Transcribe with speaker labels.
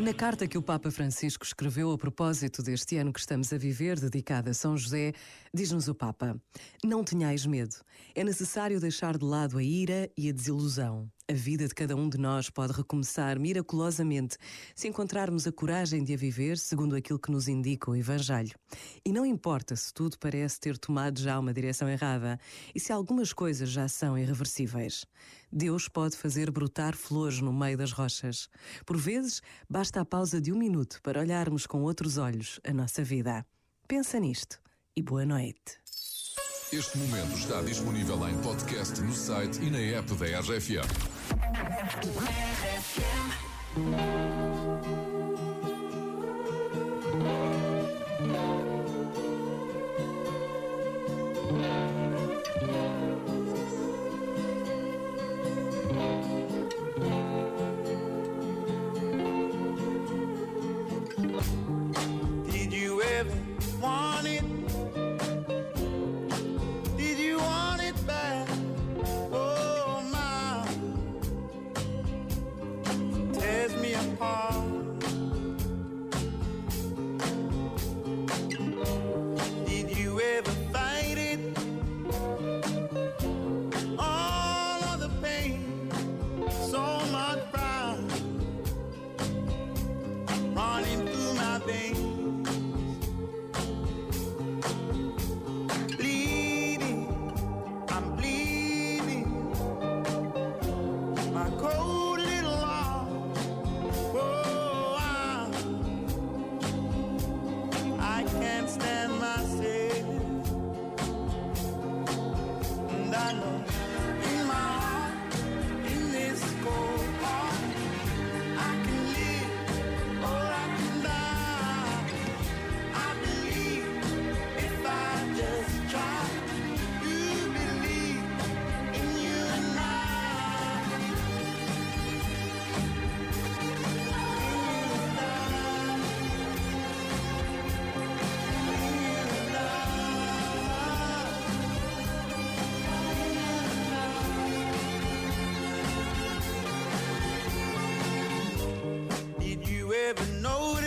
Speaker 1: Na carta que o Papa Francisco escreveu a propósito deste ano que estamos a viver, dedicada a São José, diz-nos o Papa: Não tenhais medo. É necessário deixar de lado a ira e a desilusão. A vida de cada um de nós pode recomeçar miraculosamente se encontrarmos a coragem de a viver segundo aquilo que nos indica o Evangelho. E não importa se tudo parece ter tomado já uma direção errada e se algumas coisas já são irreversíveis. Deus pode fazer brotar flores no meio das rochas. Por vezes, basta a pausa de um minuto para olharmos com outros olhos a nossa vida. Pensa nisto e boa noite.
Speaker 2: Este momento está disponível em podcast no site e na app da RFM.
Speaker 3: Did you ever want stand myself. And I know ever notice?